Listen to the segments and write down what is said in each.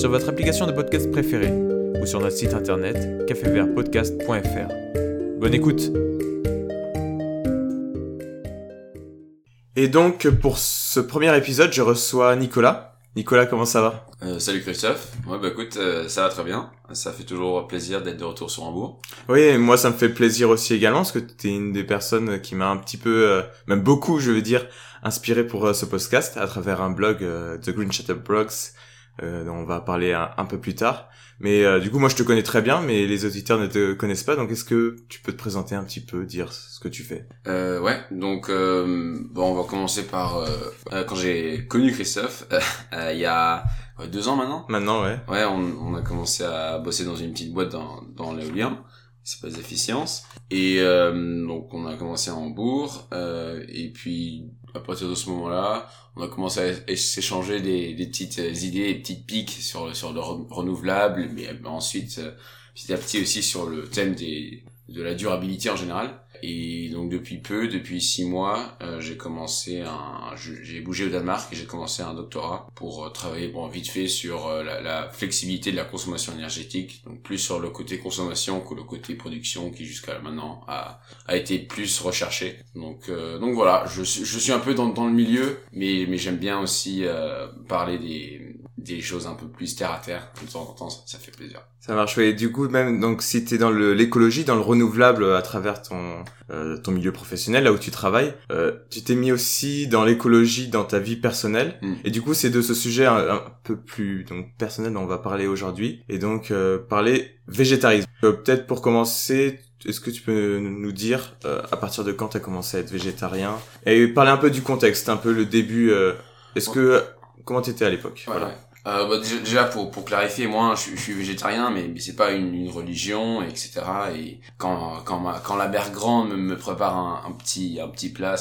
sur votre application de podcast préférée ou sur notre site internet cafévertpodcast.fr. Bonne écoute Et donc pour ce premier épisode, je reçois Nicolas. Nicolas, comment ça va? Euh, Salut Christophe. Ouais bah écoute, euh, ça va très bien. Ça fait toujours plaisir d'être de retour sur Hambourg. Oui, moi ça me fait plaisir aussi également parce que tu es une des personnes qui m'a un petit peu, euh, même beaucoup je veux dire, inspiré pour euh, ce podcast à travers un blog, The Green Shut Up Dont on va parler un peu plus tard. Mais euh, du coup, moi, je te connais très bien, mais les auditeurs ne te connaissent pas. Donc, est-ce que tu peux te présenter un petit peu, dire ce que tu fais? Euh, Ouais. Donc, euh, bon, on va commencer par euh, quand j'ai connu Christophe, il y a deux ans maintenant. Maintenant, ouais. Ouais, on, on, a commencé à bosser dans une petite boîte dans, dans l'éolien. C'est pas efficience. Et donc, on a commencé à Hambourg. et puis, à partir de ce moment-là, on a commencé à s'échanger des, des, petites idées, des petites piques sur, sur le renouvelable, mais ensuite, euh, petit à petit aussi sur le thème des, de la durabilité en général. Et donc depuis peu, depuis six mois, euh, j'ai commencé un, j'ai bougé au Danemark et j'ai commencé un doctorat pour euh, travailler bon vite fait sur euh, la, la, flexibilité de la consommation énergétique, donc plus sur le côté consommation que le côté production qui jusqu'à maintenant a, a été plus recherché. Donc donc voilà, je je suis un peu dans, dans le milieu, mais mais j'aime bien aussi parler des des choses un peu plus terre à terre de temps en temps, ça, fait plaisir. Ça marche. Et du coup, même donc si t'es dans l'écologie, dans le renouvelable à travers ton euh, ton milieu professionnel, là où tu travailles, euh, tu t'es mis aussi dans l'écologie dans ta vie personnelle. Hmm. Et du coup, c'est de ce sujet un, peu plus donc personnel dont on va parler aujourd'hui. Et donc euh, parler végétarisme. Euh, peut-être pour commencer, est-ce que tu peux nous dire à partir de quand tu as commencé à être végétarien? Et parler un peu du contexte, un peu le début. Est-ce que comment t'étais à l'époque? Voilà. Euh, bah, déjà pour pour clarifier, moi je, je suis végétarien, mais, mais c'est pas une, une, religion, etc. Et quand quand ma, quand la mère me, me prépare un, un, petit un petit plat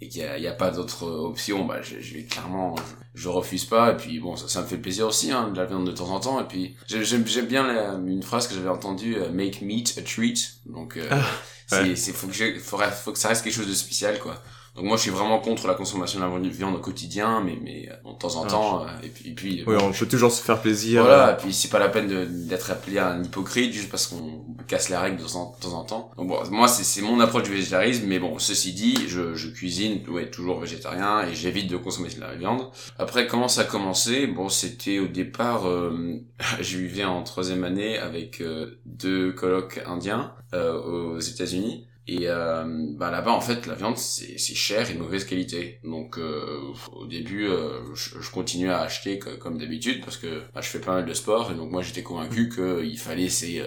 et qu'il y a, y a pas d'autre option, bah je, je vais clairement je, refuse pas. Et puis bon, ça, ça me fait plaisir aussi hein, de la viande de temps en temps. Et puis j'aime j'aime bien une phrase que j'avais entendue, euh, make meat a treat. Donc euh, ah, c'est c'est faut que faudrait, faut que ça reste quelque chose de spécial quoi. Donc moi je suis vraiment contre la consommation de la viande au quotidien, mais mais euh, de temps en ah, temps. Euh, et puis, et puis oui, on peut toujours se faire plaisir. Voilà, euh. et puis c'est pas la peine d'être appelé un hypocrite juste parce qu'on casse les règles de temps en temps. Donc bon, moi c'est mon approche du végétarisme, mais bon ceci dit, je, je cuisine ouais toujours végétarien et j'évite de consommer de la viande. Après comment ça a commencé? Bon c'était au départ, euh, je vivais en troisième année avec deux colocs indiens aux États-Unis. Et euh, bah là-bas, en fait, la viande, c'est cher et de mauvaise qualité. Donc, euh, au début, euh, je, je, continuais à acheter comme d'habitude parce que bah, je fais pas mal de sport. Et donc, moi, j'étais convaincu qu'il fallait ces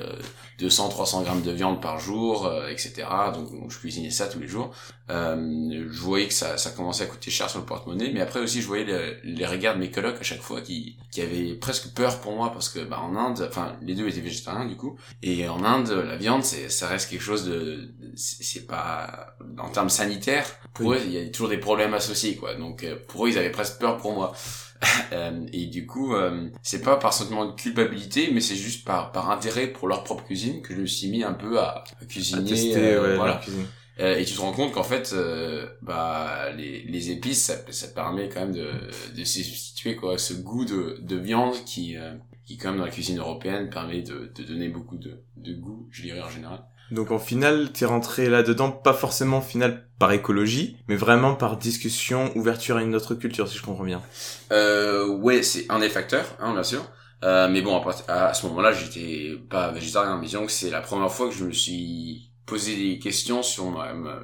200-300 grammes de viande par jour, etc. Donc, je cuisinais ça tous les jours. je voyais que ça, ça commençait à coûter cher sur le porte-monnaie. Mais après aussi, je voyais les regards de mes colocs à chaque fois qui, qui avaient presque peur pour moi parce que bah, en Inde, enfin, les deux étaient végétariens du coup. Et en Inde, la viande, c'est ça reste quelque chose de c'est pas en termes sanitaires pour eux il y a toujours des problèmes associés quoi. Donc euh, pour eux ils avaient presque peur pour moi. Euh, et du coup euh, c'est pas par sentiment de culpabilité mais c'est juste par par intérêt pour leur propre cuisine que je me suis mis un peu à, cuisiner tester, voilà. et tu te rends compte qu'en fait bah les, les épices ça, ça permet quand même de de substituer quoi ce goût de de viande qui qui quand même dans la cuisine européenne permet de de donner beaucoup de de goût je dirais en général donc en final, t'es rentré là-dedans, pas forcément en final par écologie, mais vraiment par discussion, ouverture à une autre culture, si je comprends bien. Euh, ouais, c'est un des facteurs, hein, bien sûr. Euh, mais bon, à, ce moment-là, j'étais pas végétarien, mais disons que c'est la première fois que je me suis posé des questions sur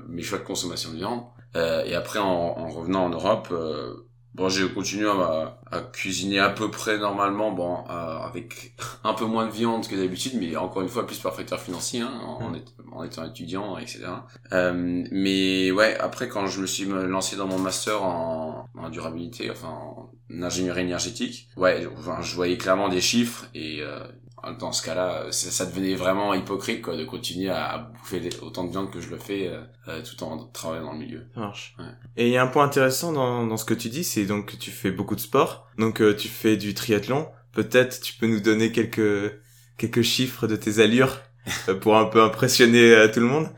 mes choix de consommation de viande. Euh, et après, en, en, revenant en Europe, euh, Bon, j'ai continué à, à, cuisiner à peu près normalement, bon, euh, avec un peu moins de viande que d'habitude, mais encore une fois, plus par facteur financier, hein, en, en, étant étudiant, etc. Euh, mais ouais, après, quand je me suis lancé dans mon master en, en durabilité, enfin, en ingénierie énergétique, ouais, enfin, je voyais clairement des chiffres et euh, dans ce cas-là, ça, devenait vraiment hypocrite quoi, de continuer à bouffer autant de viande que je le fais euh, euh, tout en travaillant dans le milieu. Ça marche. Ouais. Et il y a un point intéressant dans, dans ce que tu dis, c'est donc que tu fais beaucoup de sport, donc euh, tu fais du triathlon. Peut-être tu peux nous donner quelques quelques chiffres de tes allures pour un peu impressionner tout le monde.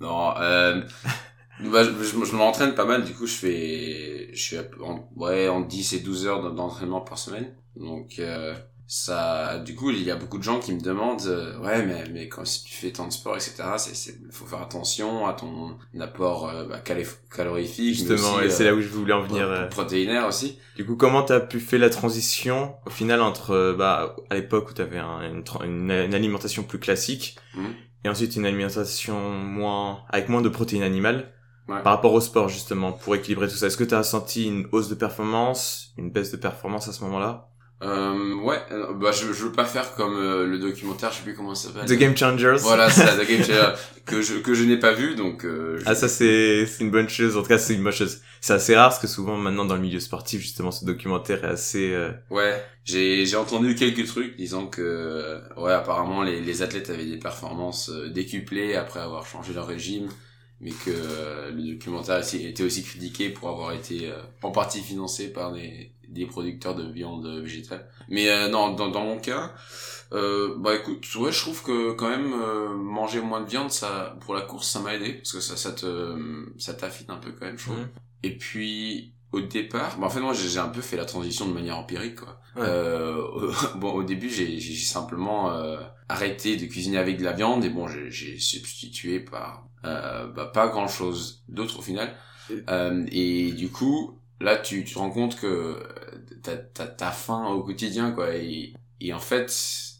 Non, euh, bah, je, je, je m'entraîne pas mal. Du coup, je fais, je suis en, ouais en 10 et 12 heures d'entraînement par semaine. Donc euh, ça du coup il y a beaucoup de gens qui me demandent euh, ouais mais mais quand si tu fais tant de sport etc c'est c'est faut faire attention à ton apport euh, bah, calorifique justement et c'est là où je voulais en venir euh, protéinaire aussi. Du coup comment t'as pu faire la transition au final entre bah à l'époque où t'avais un, une, une, alimentation plus classique mmh. et ensuite une alimentation moins avec moins de protéines animales par rapport au sport justement pour équilibrer tout ça. Est-ce que t'as senti une hausse de performance une baisse de performance à ce moment-là? Euh, ouais, euh, bah je, je veux pas faire comme euh, le documentaire, je sais plus comment ça s'appelle. The Game Changers. Voilà, c'est The Game Changers que je que je n'ai pas vu donc. Euh, ah ça c'est c'est une bonne chose. En tout cas c'est une bonne chose. C'est assez rare parce que souvent maintenant dans le milieu sportif justement ce documentaire est assez. Ouais, j'ai j'ai entendu quelques trucs disant que ouais apparemment les les athlètes avaient des performances décuplées après avoir changé leur régime mais que le documentaire était aussi critiqué pour avoir été en partie financé par des des producteurs de viande végétale. Mais euh, non, dans, dans mon cas, euh, bah écoute, ouais, je trouve que quand même euh, manger moins de viande, ça, pour la course, ça m'a aidé parce que ça, ça te, ça t'affine un peu quand même, je trouve. Mmh. Et puis au départ, bah en fait moi j'ai un peu fait la transition de manière empirique quoi. Euh, bon au début j'ai simplement euh, arrêté de cuisiner avec de la viande et bon j'ai substitué par euh, bah, pas grand chose d'autre au final. Euh, et du coup là tu, te rends compte que t'as t'as faim au quotidien quoi et en fait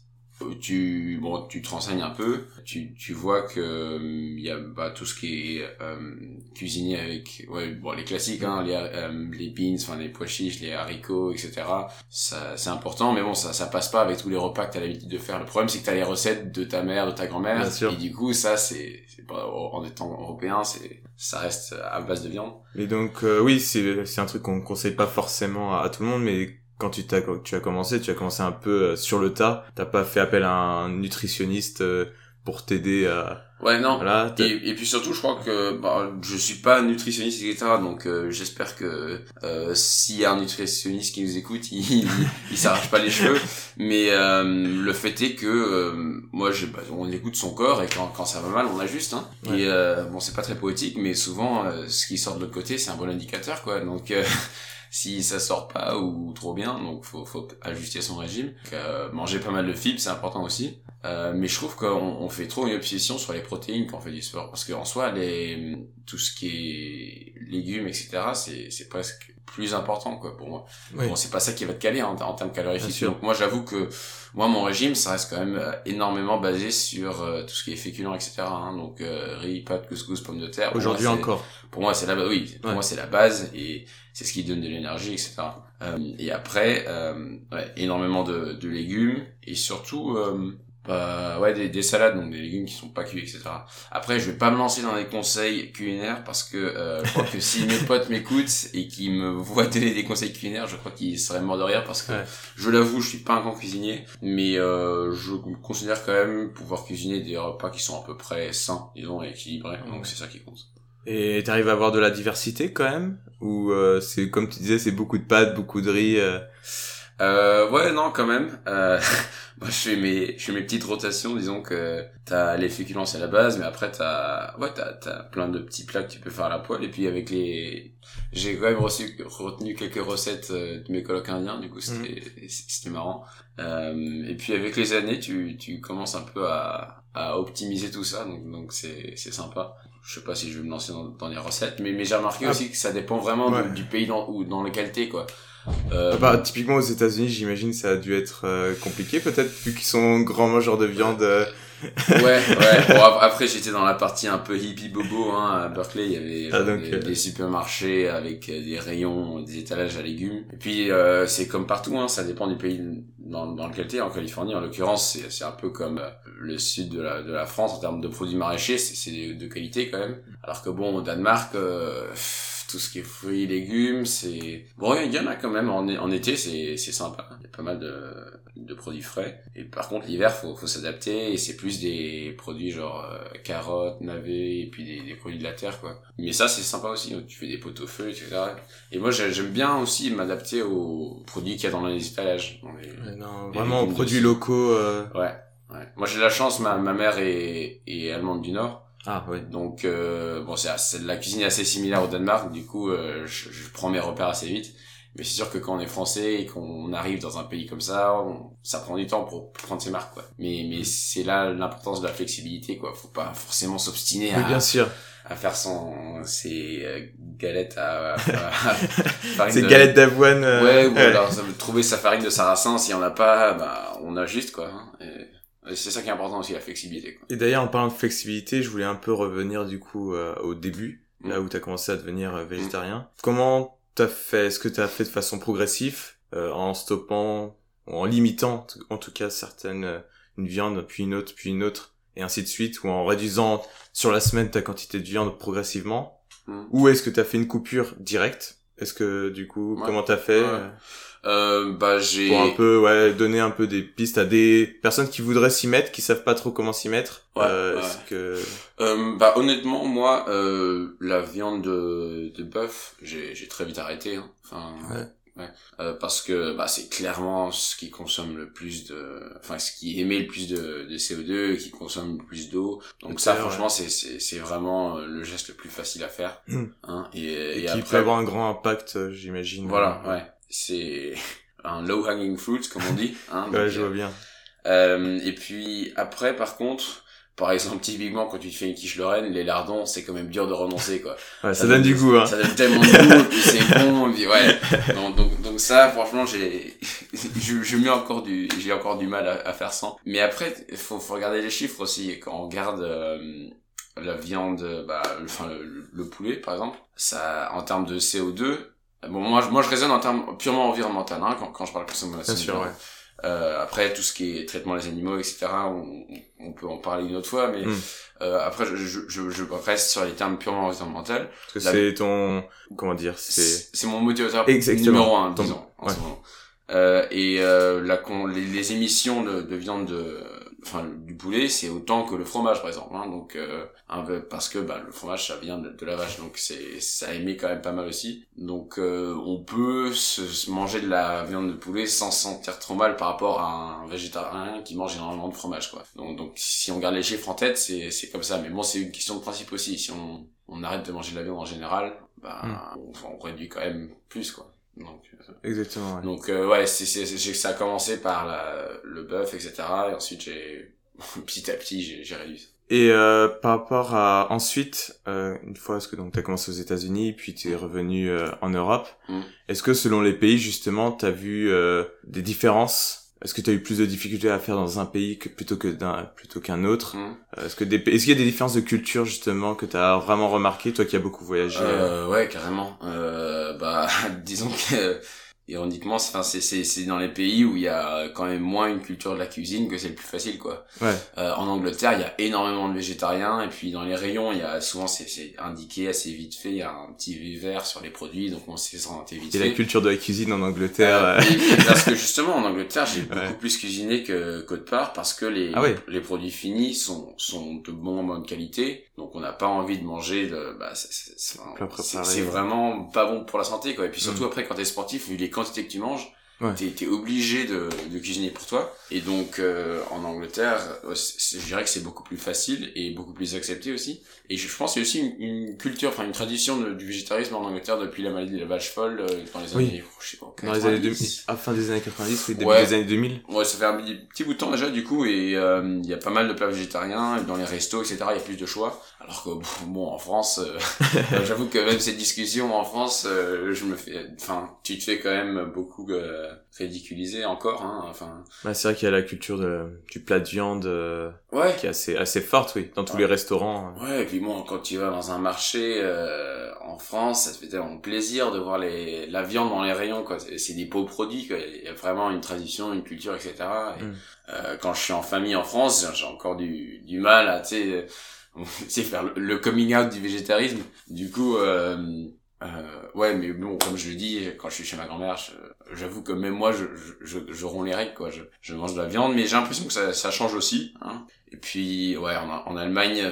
tu bon tu te renseignes un peu. Tu tu vois que il y a bah, tout ce qui est euh, cuisiné avec ouais bon les classiques hein les euh, les beans enfin les pois chiches les haricots etc ça c'est important mais bon ça ça passe pas avec tous les repas que t'as l'habitude de faire. Le problème c'est que t'as les recettes de ta mère de ta grand-mère. Et du coup ça c'est c'est pas en étant européen c'est ça reste à base de viande. Et donc euh, oui c'est c'est un truc qu'on conseille pas forcément à tout le monde mais quand tu, as, tu as commencé, tu as commencé un peu euh, sur le tas. T'as pas fait appel à un nutritionniste euh, pour t'aider à... Ouais, non. Voilà, et, et, puis surtout, je crois que bah, je suis pas nutritionniste, etc. Donc euh, j'espère que euh, s'il y a un nutritionniste qui nous écoute, il, il, s'arrache pas les cheveux. Mais le fait est que moi, je, bah, on écoute son corps et quand, quand ça va mal, on ajuste. Hein. Et bon, c'est pas très poétique, mais souvent, ce qui sort de l'autre côté, c'est un bon indicateur, quoi. Donc si ça sort pas ou trop bien, donc faut, faut ajuster son régime. Euh, manger pas mal de fibres, c'est important aussi. Euh, mais je trouve qu'on on fait trop une obsession sur les protéines quand on fait du sport, parce qu'en soi, les, tout ce qui est légumes, etc., c'est, c'est presque plus important quoi pour moi. Bon, c'est pas ça qui va te caler en, en termes calorifiques. Donc moi, j'avoue que moi, mon régime, ça reste quand même euh, énormément basé sur euh, tout ce qui est féculent, etc. Hein. donc euh, riz, pâtes, couscous, pommes de terre. Aujourd'hui encore. Pour moi, c'est la oui, pour moi c'est la base et c'est ce qui donne de l'énergie, etc. et après, ouais, énormément de, de légumes et surtout bah, ouais, des, des, salades, donc des légumes qui sont pas cuits, etc. Après, je vais pas me lancer dans des conseils culinaires parce que euh, je crois que si mes potes m'écoutent et qu'ils me voient donner des conseils culinaires, je crois qu'ils seraient morts de rire parce que je l'avoue, je suis pas un grand cuisinier, mais euh, je considère quand même pouvoir cuisiner des repas qui sont à peu près sains, disons, et équilibrés. Donc c'est ça qui compte. Et t'arrives à avoir de la diversité quand même? Ou euh, c'est comme tu disais, c'est beaucoup de pâtes, beaucoup de riz euh... Euh, ouais, non, quand même. Euh, moi, je fais mes, je fais mes petites rotations. Disons que t'as les féculents à la base, mais après t'as, ouais, t'as, t'as plein de petits plats que tu peux faire à la poêle. Et puis avec les, j'ai quand même reçu, retenu quelques recettes euh, de mes colocs indiens. Du coup, c'était, mhm. c'était marrant. Euh, et puis avec les années, tu, tu commences un peu à, à optimiser tout ça. Donc, donc c'est, c'est sympa je sais pas si je vais me lancer dans, dans les recettes mais mais j'ai remarqué ah. aussi que ça dépend vraiment du, pays dans ou dans lequel t'es quoi euh... Bah, typiquement aux États-Unis, j'imagine ça a dû être euh, compliqué peut-être vu qu'ils sont grands mangeurs de viande. Euh, ouais, ouais. Bon, après, j'étais dans la partie un peu hippie bobo, hein. À Berkeley, il y avait Ah, genre, donc, des, euh, des supermarchés avec euh, des rayons, des étalages à légumes. Et puis, euh, c'est comme partout, hein. Ça dépend du pays dans, dans lequel t'es. En Californie, en l'occurrence, c'est, c'est un peu comme euh, le sud de la, de la France en termes de produits maraîchers. C'est, c'est de, de qualité quand même. Alors que bon, au Danemark, euh, pff, tout ce qui est fruits et légumes, c'est... Bon, il y en a quand même. En, en été, c'est, c'est sympa. Il y a pas mal de, de produits frais. Et par contre, l'hiver, faut, faut s'adapter. Et c'est plus des produits genre euh, carottes, navets, et puis des, des produits de la terre, quoi. Mais ça, c'est sympa aussi. Tu fais des pot au feu, etc. Et moi, j'ai- j'aime bien aussi m'adapter aux produits qu'il y a dans les étalages. Dans les... Ouais, non, vraiment aux produits locaux. euh, Ouais, ouais. Moi, j'ai la chance. Ma, ma mère est, est allemande du Nord. Ah ouais. Donc euh, bon, c'est la cuisine est assez similaire au Danemark, du coup euh, je, je prends mes repères assez vite. Mais c'est sûr que quand on est français et qu'on arrive dans un pays comme ça, on- ça prend du temps pour prendre ses marques, quoi. Mais mais c'est là l'importance de la flexibilité, quoi. Faut pas forcément s'obstiner Oui, à, bien sûr. à faire son ses euh, galettes à, à, à- C'est de- galette d'avoine. euh, Ouais, ou alors ça veut trouver sa farine de sarrasin. S'il y en a pas, bah on ajuste, quoi. hein. Et c'est ça qui est important aussi, la flexibilité, quoi. Et d'ailleurs, en parlant de flexibilité, je voulais un peu revenir du coup euh, au début, Mm. là où tu as commencé à devenir euh, végétarien. Comment t'as fait Est-ce que t'as fait de façon progressive, euh, en stoppant, ou en limitant en tout cas certaines, euh, une viande, puis une autre, puis une autre, et ainsi de suite, ou en réduisant sur la semaine ta quantité de viande progressivement? Mm. Ou est-ce que t'as fait une coupure directe? Est-ce que du coup, Ouais. comment t'as fait Ouais. Euh, bah j'ai pour un peu ouais donner un peu des pistes à des personnes qui voudraient s'y mettre qui savent pas trop comment s'y mettre Ouais, euh, ouais. que Euh, bah honnêtement moi euh, la viande de, de bœuf j'ai j'ai très vite arrêté hein. enfin Ouais. ouais. Euh, parce que bah c'est clairement ce qui consomme le plus de enfin ce qui émet le plus de, de CO2 et qui consomme le plus d'eau donc ça franchement c'est c'est c'est vraiment euh, le geste le plus facile à faire Mm. hein et, et, et qui après peut avoir un grand impact euh, j'imagine voilà ouais c'est un low hanging fruit comme on dit hein, ouais donc, je euh, vois bien euh, et puis après, par contre, par exemple, typiquement quand tu te fais une quiche Lorraine, les lardons, c'est quand même dur de renoncer, quoi. ouais, ça, donne du goût hein Ça donne tellement de goût, et puis c'est bon, et puis ouais. Donc, donc, donc ça, franchement, j'ai, je, je mets encore du, j'ai encore du mal à, à faire sans. Mais après, faut, faut regarder les chiffres aussi. Quand on regarde euh, la viande, bah, le- enfin le, le poulet, par exemple, ça, en termes de CO2. Bon, moi, je- moi, je raisonne en termes purement environnemental, hein, quand, quand je parle consommation. bien sûr de ouais. Euh, après, tout ce qui est traitement des animaux, etc., on, on peut en parler une autre fois, mais Mm. euh, après, je, je, je, je reste sur les termes purement environnementaux. parce que c'est ton comment dire c'est C'est mon motivateur Exactement. numéro un, Ton- disons, en ouais. ce moment. Euh, et euh, la con, les, les émissions de, de viande de, enfin du poulet, c'est autant que le fromage par exemple. Hein, donc euh, un peu- parce que bah, le fromage ça vient de, de la vache, donc c'est ça émet quand même pas mal aussi. Donc euh, on peut se, se manger de la viande de poulet sans se sentir trop mal par rapport à un végétarien qui mange énormément de fromage quoi. Donc donc si on garde les chiffres en tête, c'est c'est comme ça. Mais bon, c'est une question de principe aussi. Si on on arrête de manger de la viande en général, bah Mm. on, on réduit quand même plus quoi. Donc, euh, exactement ouais. donc euh, ouais, c'est, c'est, c'est, ça a commencé par la, le bœuf, etc. Et ensuite, j'ai petit à petit, j'ai, j'ai réduit. et euh, par rapport à ensuite euh, une fois est-ce que donc t'as commencé aux États-Unis puis t'es revenu euh, en Europe Mm. est-ce que selon les pays justement t'as vu euh, des différences est-ce que t'as eu plus de difficultés à faire dans un pays que plutôt que d'un plutôt qu'un autre Mm. Euh, Est-ce que des, est-ce qu'il y a des différences de culture justement que t'as vraiment remarqué, toi qui as beaucoup voyagé euh, Euh, ouais, carrément. Euh, bah, disons que ironiquement, c'est, c'est, c'est, c'est dans les pays où il y a quand même moins une culture de la cuisine que c'est le plus facile, quoi. Ouais, Euh, en Angleterre, il y a énormément de végétariens et puis dans les rayons, il y a souvent c'est, c'est indiqué assez vite fait, il y a un petit vert sur les produits, donc on sait s'orienter vite et fait. la culture de la cuisine en Angleterre. Euh, euh, et- parce que justement en Angleterre j'ai beaucoup plus cuisiné que qu'autre part parce que les Ah ouais. les produits finis sont sont de bon bonne qualité donc on n'a pas envie de manger de bah c'est vraiment pas bon pour la santé quoi et puis surtout Mm. après quand t'es sportif vu les quantités que tu manges Ouais. t'es t'es obligé de de cuisiner pour toi et donc euh, en Angleterre c'est- je dirais que c'est beaucoup plus facile et beaucoup plus accepté aussi et je, je pense qu'il y a aussi une, une culture enfin une tradition de- du végétarisme en Angleterre depuis la maladie de la vache folle euh, dans les Oui. années je sais pas dans les années 90. 2000, à fin des années 90, oui, début Ouais. des années 2000. Ouais, ça fait un petit- bout de temps déjà du coup et euh, il y a pas mal de plats végétariens dans les restos etc. Il y a plus de choix. Alors que bon en France, euh, euh, j'avoue que même ces discussions en France, euh, je me fais, enfin tu te fais quand même beaucoup euh, ridiculisé encore. Hein, enfin. Bah, c'est vrai qu'il y a la culture de, du plat de viande euh, Ouais. qui est assez assez forte, oui, dans tous Ouais. les restaurants. Ouais, et puis bon, quand tu vas dans un marché euh, en France, ça te fait tellement plaisir de voir les la viande dans les rayons, quoi. C'est des beaux produits, quoi. Il y a vraiment une tradition, une culture, etc. Et, Mm. quand je suis en famille en France, j'ai- encore du, du mal à, tu sais, faire le, le coming out du végétarisme. Du coup, euh, euh, ouais, mais bon, comme je le dis, quand je suis chez ma grand-mère, j'avoue que même moi, je, je, je, je romps les règles, quoi. Je, je mange de la viande, mais j'ai l'impression que ça, ça change aussi. Hein. Et puis, ouais, en, en Allemagne,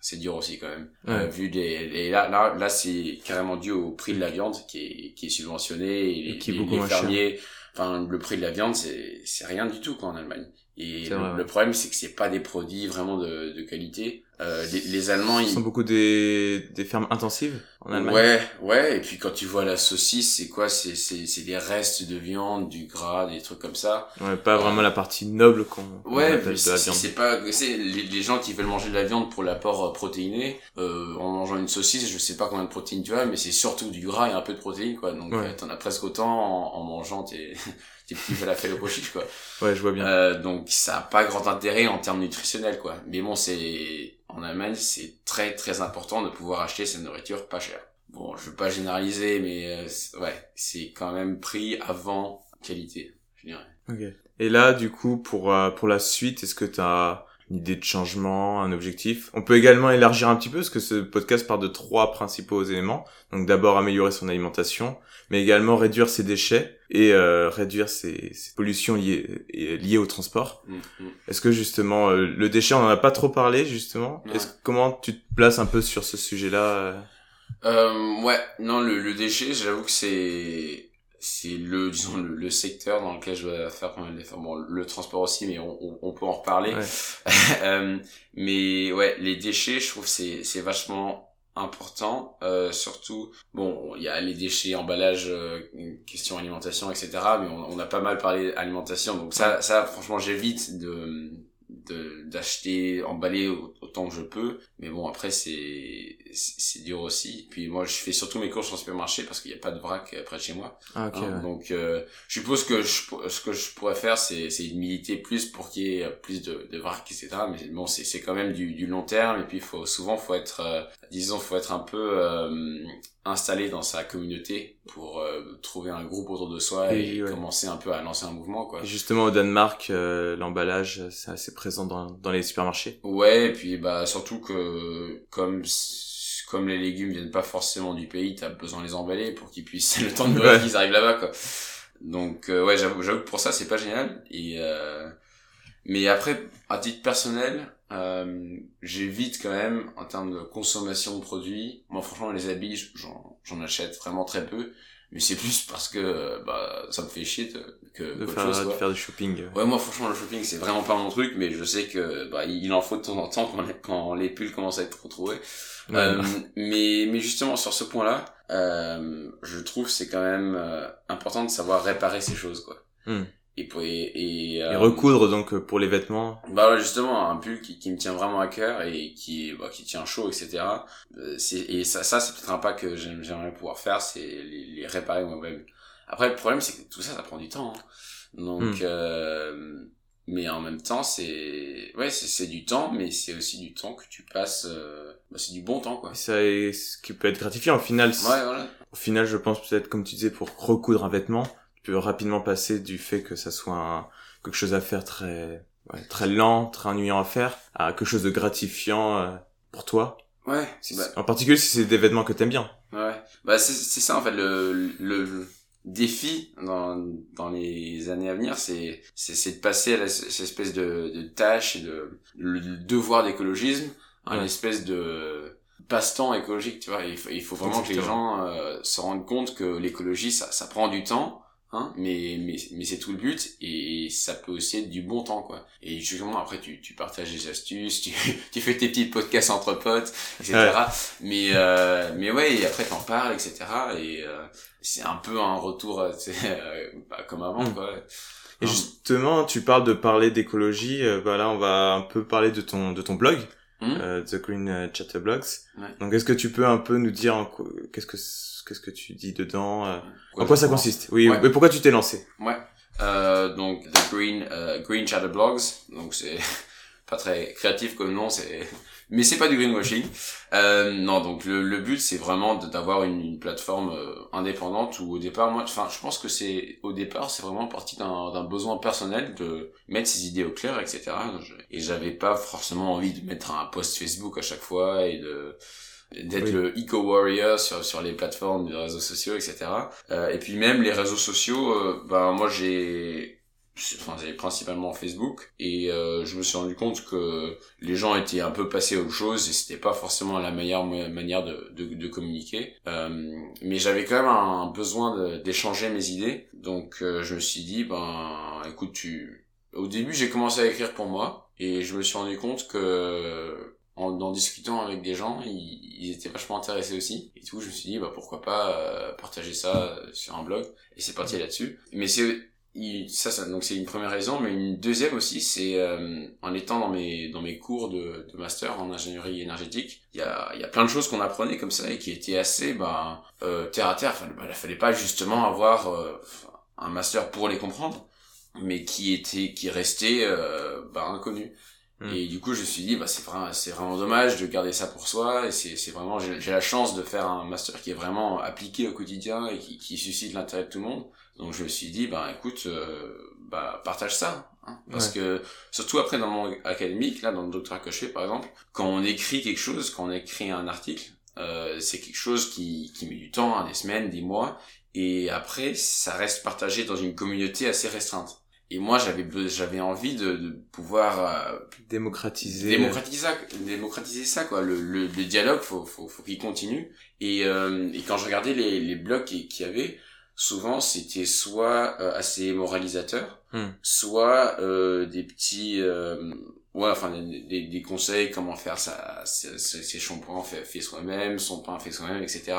c'est dur aussi quand même. Ouais. Euh, vu des, et là, là, là, c'est carrément dû au prix de la viande qui est, qui est subventionné et, Et qui est les- beaucoup les fermiers. Enfin, le prix de la viande, c'est, c'est rien du tout quoi en Allemagne. Et le, vrai, ouais. le problème, c'est que c'est pas des produits vraiment de, de qualité. Euh, les, les Allemands, ils, sont beaucoup des, des fermes intensives? En Allemagne. Ouais, ouais, et puis quand tu vois la saucisse, c'est quoi? C'est c'est c'est des restes de viande, du gras, des trucs comme ça. Ouais, pas vraiment la partie noble qu'on Ouais, appelle puis de la c'est viande. c'est pas c'est les, les gens qui veulent manger de la viande pour l'apport euh, protéiné euh, en mangeant une saucisse, je sais pas combien de protéines tu as, mais c'est surtout du gras et un peu de protéines quoi. Donc Ouais. euh, t'en as presque autant en, en mangeant tes tes petits falafels au pochiche quoi. Ouais, je vois bien. Euh, donc ça a pas grand intérêt en termes nutritionnels quoi. Mais bon, c'est en Allemagne, c'est très très important de pouvoir acheter cette nourriture pas chère. Bon, je veux pas généraliser, mais euh, ouais, c'est quand même prix avant qualité, je dirais. Ok. Et là, du coup, pour euh, pour la suite, est-ce que tu as une idée de changement, un objectif On peut également élargir un petit peu, parce que ce podcast part de trois principaux éléments. Donc d'abord améliorer son alimentation, mais également réduire ses déchets et euh, réduire ses, ses pollutions liées liées au transport. Mm, mm. Est-ce que justement euh, le déchet, on en a pas trop parlé justement? Ouais. Comment tu te places un peu sur ce sujet-là euh? Euh, ouais, non, le, le déchet, j'avoue que c'est c'est le disons le, le secteur dans lequel je dois faire pas mal d'efforts. Bon, le transport aussi, mais on, on, on peut en reparler. Ouais. Euh, mais ouais, les déchets, je trouve c'est c'est vachement important. Euh, surtout, bon, il y a les déchets, emballage, euh, question alimentation, etc. Mais on, on a pas mal parlé alimentation, donc ça, ça, franchement, j'évite de d'acheter emballé autant que je peux mais bon après c'est c'est dur aussi puis moi je fais surtout mes courses en supermarché parce qu'il n'y a pas de vrac euh, près de chez moi Ah ok. Hein, ouais. donc euh, je suppose que je, ce que je pourrais faire c'est c'est militer plus pour qu'il y ait plus de, de vrac etc mais bon c'est c'est quand même du, du long terme et puis il faut souvent faut être euh, disons faut être un peu euh, installé dans sa communauté pour euh, trouver un groupe autour de soi et ouais. commencer un peu à lancer un mouvement quoi Justement au Danemark, euh, l'emballage c'est assez présent dans dans les supermarchés. Ouais, et puis bah surtout que comme comme les légumes viennent pas forcément du pays, t'as besoin de les emballer pour qu'ils puissent le temps de Ouais. qu'ils arrivent là-bas quoi. Donc euh, ouais, j'avoue j'avoue que pour ça c'est pas génial et euh, mais après à titre personnel, euh, j'évite quand même en termes de consommation de produits. Moi franchement les habits, j'en achète vraiment très peu, mais c'est plus parce que bah ça me fait chier de, que De faire, chose de faire du shopping. Ouais, moi, franchement, le shopping, c'est vraiment pas mon truc, mais je sais que, bah, il en faut de temps en temps quand les, quand les pulls commencent à être retrouvés. Ouais. Euh, mais, mais justement, sur ce point-là, euh, je trouve c'est quand même euh, important de savoir réparer ces choses, quoi. Hmm. Et, pour, et, et, Et euh, recoudre donc pour les vêtements. bah ouais, justement, un pull qui, qui me tient vraiment à cœur et qui, bah, qui tient chaud, etc. Euh, c'est, et ça, ça c'est peut-être un pas que j'aime- j'aimerais pouvoir faire, c'est les, les réparer moi-même. Après, le problème, c'est que tout ça, ça prend du temps. hein. Donc, Hmm. euh, mais en même temps, c'est, ouais, c'est, c'est du temps, mais c'est aussi du temps que tu passes, euh, bah, c'est du bon temps, quoi. Ça est ce qui peut être gratifiant au final. Ouais, voilà. Au final, je pense peut-être comme tu disais pour recoudre un vêtement, tu peux rapidement passer du fait que ça soit un- quelque chose à faire très ouais, très lent, très ennuyant à faire, à quelque chose de gratifiant euh, pour toi. Ouais, Si- bah, En particulier si c'est des vêtements que t'aimes bien. Ouais, bah c'est c'est ça en fait le le défi dans dans les années à venir, c'est c'est c'est de passer à la- cette espèce de de tâche et de le devoir d'écologisme à une espèce de passe-temps écologique, tu vois. Il faut, il faut vraiment que les gens euh, se rendent compte que l'écologie ça ça prend du temps. Hein, mais mais mais c'est tout le but et ça peut aussi être du bon temps quoi et justement après tu tu partages des astuces tu tu fais tes petits podcasts entre potes etc Ouais. mais euh, mais ouais et après t'en parles etc et euh, c'est un peu un retour euh, euh, bah, comme avant Mm. quoi Et Non. justement, tu parles de parler d'écologie. euh, bah là, on va un peu parler de ton de ton blog. Hmm? euh, The Green Chatterblogs. Ouais. Donc est-ce que tu peux un peu nous dire qu'est-ce que qu'est-ce que tu dis dedans euh, En quoi ça pense consiste? Oui, Ouais. mais pourquoi tu t'es lancé? Ouais. Euh, donc The Green euh, Green Chatter Blogs. Donc c'est pas très créatif comme nom, c'est mais c'est pas du greenwashing. Euh, non, donc le, le but c'est vraiment d'avoir une, une plateforme euh, indépendante où au départ moi enfin je pense que c'est au départ c'est vraiment parti d'un besoin personnel de mettre ses idées au clair etc. Et j'avais pas forcément envie de mettre un post Facebook à chaque fois et de d'être Oui. le eco warrior sur sur les plateformes de réseaux sociaux etc euh, et puis même les réseaux sociaux euh, ben moi j'ai enfin j'ai principalement Facebook et euh, je me suis rendu compte que les gens étaient un peu passés à autre chose et c'était pas forcément la meilleure manière de, de, de communiquer euh, mais j'avais quand même un besoin d'échanger mes idées donc euh, je me suis dit ben écoute tu au début j'ai commencé à écrire pour moi et je me suis rendu compte que en, en discutant avec des gens, ils, ils étaient vachement intéressés aussi. Et coup, je me suis dit, bah, pourquoi pas euh, partager ça euh, sur un blog. Et c'est parti là-dessus. Mais c'est il- ça, ça donc c'est une première raison. Mais une deuxième aussi, c'est euh, en étant dans mes dans mes cours de, de master en ingénierie énergétique, il y a il y a plein de choses qu'on apprenait comme ça et qui étaient assez bah, euh, terre à terre. Enfin, bah, il fallait pas justement avoir euh, un master pour les comprendre, mais qui était qui restait euh, bah, inconnu. Mm. Et du coup, je me suis dit, bah, c'est vraiment, c'est vraiment dommage de garder ça pour soi. Et c'est, c'est vraiment, j'ai, j'ai la chance de faire un master qui est vraiment appliqué au quotidien et qui, qui suscite l'intérêt de tout le monde. Donc, je me suis dit, bah, écoute, euh, bah, partage ça. hein. Parce que, surtout après dans le monde académique, là, dans le doctorat que je fais, par exemple, quand on écrit quelque chose, quand on écrit un article, euh, c'est quelque chose qui, qui met du temps, hein, des semaines, des mois. Et après, ça reste partagé dans une communauté assez restreinte. Et moi, j'avais, j'avais envie de, de pouvoir euh, Démocratiser. démocratiser ça, démocratiser ça quoi. Le, le, le dialogue, faut, faut, faut qu'il continue. Et, euh, et quand je regardais les, les blogs qui- qu'il y avait, souvent c'était soit euh, assez moralisateur, Hmm. soit euh, des petits, euh, ouais, enfin des, des, des conseils comment faire ça, ses, ses shampoings fait, fait soi-même, son pain fait soi-même, etc.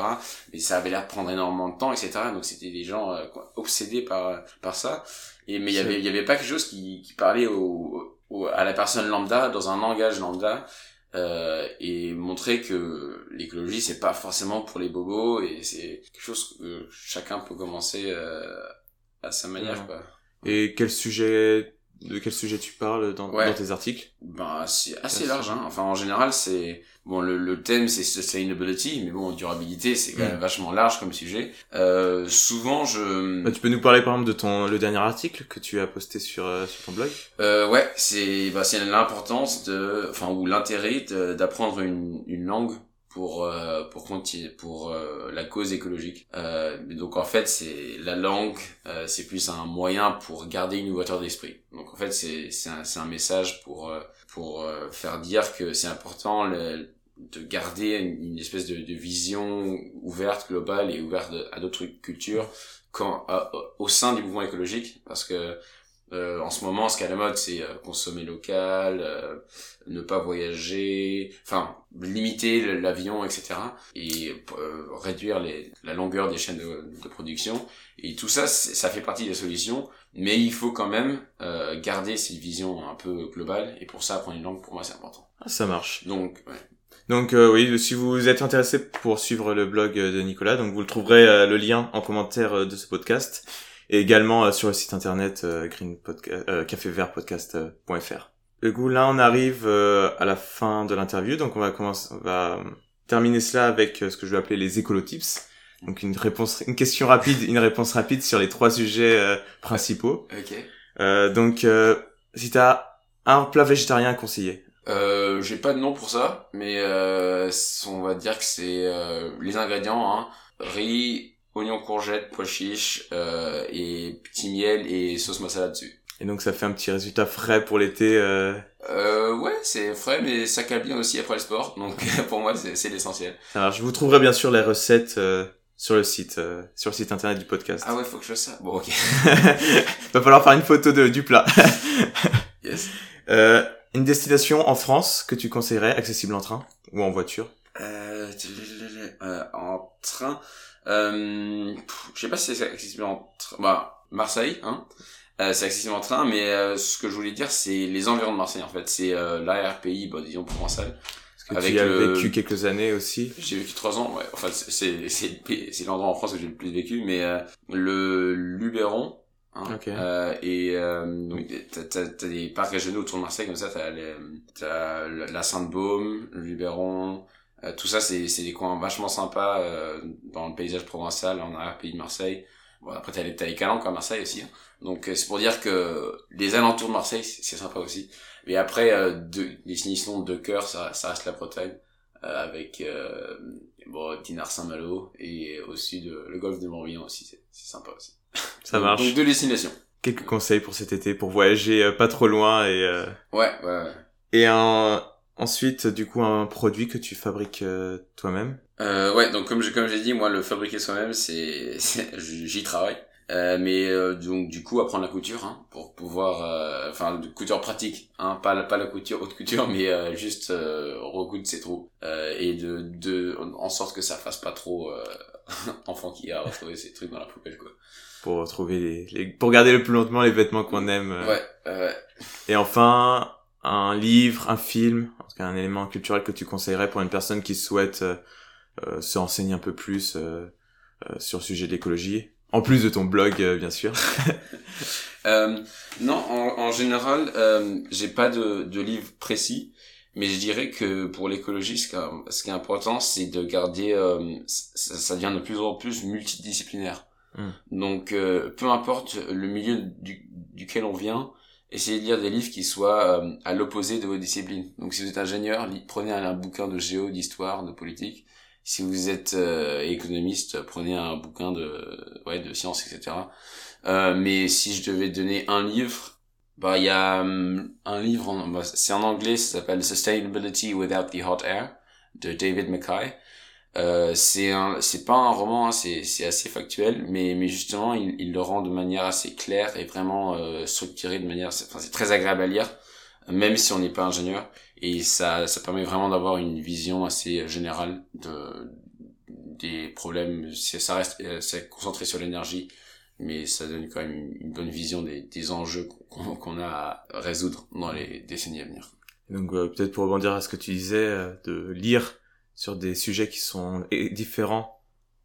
Mais ça avait l'air de prendre énormément de temps, etc. Donc c'était des gens euh, quoi, obsédés par par ça. Et mais il y avait il y avait pas quelque chose qui, qui parlait au, au- à la personne lambda dans un langage lambda euh, et montrer que l'écologie c'est pas forcément pour les bobos et c'est quelque chose que chacun peut commencer euh, à sa manière Ouais. quoi. Et quel sujet, de quel sujet tu parles dans, Ouais. dans tes articles Ben c'est assez large hein. Enfin en général c'est bon le, le thème c'est sustainability mais bon durabilité c'est quand Mm. même vachement large comme sujet. Euh, souvent je Bah, Tu peux nous parler par exemple de ton le dernier article que tu as posté sur, euh, sur ton blog? Euh, ouais, c'est bah, c'est l'importance de, enfin ou l'intérêt d'apprendre une, une langue pour euh, pour pour euh, la cause écologique. Euh, donc en fait c'est la langue, euh, c'est plus un moyen pour garder une ouverture d'esprit. Donc en fait c'est c'est un un message pour euh, pour euh, faire dire que c'est important de garder une, une espèce de, de vision ouverte globale et ouverte à d'autres cultures quand à- au sein du mouvement écologique parce que euh, en ce moment, ce qui est à la mode, c'est euh, consommer local, euh, ne pas voyager, enfin limiter l'avion, etc. Et euh, réduire les, la longueur des chaînes de, de production. Et tout ça, c'est- ça fait partie des solutions, mais il faut quand même euh, garder cette vision un peu globale. Et pour ça, apprendre une langue, pour moi, c'est important. ah, Ça marche. Donc, ouais. Donc euh, oui, si vous êtes intéressé pour suivre le blog euh, de Nicolas, donc vous le trouverez euh, le lien en commentaire euh, de ce podcast et également euh, sur le site internet euh, green euh, cafévertpodcast.fr. Du coup, là on arrive euh, à la fin de l'interview, donc on va commencer, on va terminer cela avec ce que je vais appeler les écolotips. Donc une réponse, une question rapide, une réponse rapide sur les trois sujets euh, principaux. Ok. Euh, donc euh, si t'as un plat végétarien à conseiller, Euh, j'ai pas de nom pour ça, mais euh, on va dire que c'est euh, les ingrédients, hein, riz, oignons, courgettes, pois chiches, euh, et petit miel et sauce masala dessus. et donc ça fait un petit résultat frais pour l'été. Euh, Euh, ouais, c'est frais, mais ça cale bien aussi après le sport, donc pour moi c'est l'essentiel. Alors, je vous trouverai bien sûr les recettes euh, sur le site, euh, sur le site internet du podcast. Ah ouais, faut que je fasse ça. Bon, ok. Va falloir faire une photo de, du plat. Yes. Euh, une destination en France que tu conseillerais, accessible en train ou en voiture? Euh, euh, en train, euh, je sais pas si c'est accessible en train. Bah, Marseille, hein. Euh, c'est accessible en train, mais euh, ce que je voulais dire, c'est les environs de Marseille, en fait. C'est euh, l'ARPI, bah, disons, provençal. Que tu y as vécu quelques années aussi. J'ai vécu trois ans, ouais. Enfin, c'est c'est l'endroit en France où j'ai le plus vécu, mais euh, le Luberon, Hein. Euh, et euh, donc t'as, as, des parcs régionaux autour de Marseille comme ça, t'as, les, t'as la Sainte-Baume, le Luberon, euh, tout ça c'est, c'est des coins vachement sympas euh, dans le paysage provençal en arrière-pays de Marseille. Bon après t'as les, t'as les calanques à Marseille aussi. Hein. Donc c'est pour dire que les alentours de Marseille c'est, sympa aussi. Mais après de, définition de cœur ça, ça reste la Bretagne avec bon Dinard Saint-Malo et au sud le golfe de Morbihan aussi c'est, sympa aussi. Ça marche. Donc deux destinations. Quelques conseils pour cet été pour voyager euh, pas trop loin et. Euh... Ouais, ouais, ouais. Et un ensuite du coup un produit que tu fabriques euh, toi-même? Euh, ouais, donc comme j'ai comme j'ai dit, moi le fabriquer soi-même, c'est j'y travaille. Euh, mais euh, donc du coup apprendre la couture hein, pour pouvoir enfin de couture pratique hein, pas la, pas la couture haute couture mais juste recoudre ses trous et de de en sorte que ça fasse pas trop enfant qui a retrouvé ses trucs dans la poubelle quoi pour trouver les, les, pour garder le plus longtemps les vêtements qu'on aime. Euh. Ouais, ouais. Et enfin, un livre, un film, tout cas un élément culturel que tu conseillerais pour une personne qui souhaite euh, euh se renseigner un peu plus euh, euh, sur le sujet de l'écologie, en plus de ton blog, bien sûr. non, en, en général, j'ai pas de, de livre précis. Mais je dirais que pour l'écologie, ce, qui est important, c'est de garder, ça, ça devient de plus en plus multidisciplinaire. Hmm. Donc, euh, peu importe le milieu du, duquel on vient, essayez de lire des livres qui soient euh, à l'opposé de vos disciplines. Donc, si vous êtes ingénieur, prenez un, bouquin de géo, d'histoire, de politique. Si vous êtes euh, économiste, prenez un bouquin de, ouais, de sciences, etc. mais si je devais donner un livre, bah il y a hum, un livre, bah, c'est en anglais, ça s'appelle Sustainability Without the Hot Air de David Mackay. Euh, c'est un c'est pas un roman hein, c'est c'est assez factuel mais mais justement il, il le rend de manière assez claire et vraiment euh, structuré de manière enfin c'est très agréable à lire même si on n'est pas ingénieur. Et ça ça permet vraiment d'avoir une vision assez générale de des problèmes. Ça reste euh, c'est concentré sur l'énergie mais ça donne quand même une, bonne vision des, des enjeux qu'on a à résoudre dans les décennies à venir. Donc euh, peut-être pour rebondir à ce que tu disais euh, de lire sur des sujets qui sont différents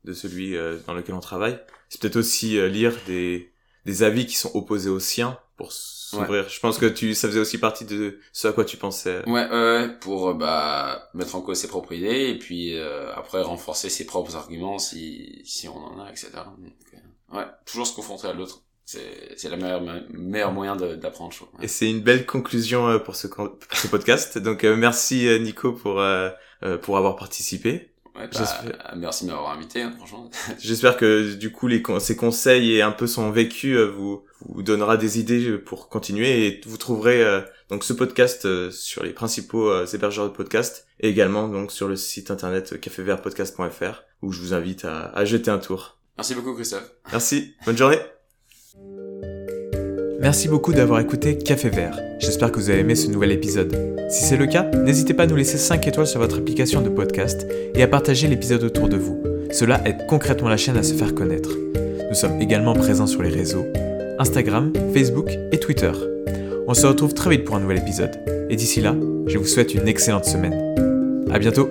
de celui euh, dans lequel on travaille. C'est peut-être aussi euh, lire des, des avis qui sont opposés aux siens pour s'ouvrir. Je pense que tu, ça faisait aussi partie de ce à quoi tu pensais. Ouais, pour euh, bah mettre en cause ses propres idées et puis après renforcer ses propres arguments si si on en a, etc. ouais, toujours se confronter à l'autre. C'est la meilleure meilleur moyen d'apprendre. Et c'est une belle conclusion pour ce pour ce podcast. Donc merci Nico pour euh, pour avoir participé. Ouais, bah, merci de m'avoir invité, hein, franchement. J'espère que du coup les ces conseils et un peu son vécu euh, vous vous donnera des idées pour continuer et vous trouverez euh, donc ce podcast sur les principaux hébergeurs de podcasts et également donc sur le site internet cafévertpodcast.fr où je vous invite à, à jeter un tour. Merci beaucoup Christophe. Merci, bonne journée. Merci beaucoup d'avoir écouté Café Vert. J'espère que vous avez aimé ce nouvel épisode. Si c'est le cas, n'hésitez pas à nous laisser 5 étoiles sur votre application de podcast et à partager l'épisode autour de vous. Cela aide concrètement la chaîne à se faire connaître. Nous sommes également présents sur les réseaux Instagram, Facebook et Twitter. On se retrouve très vite pour un nouvel épisode. Et d'ici là, je vous souhaite une excellente semaine. À bientôt!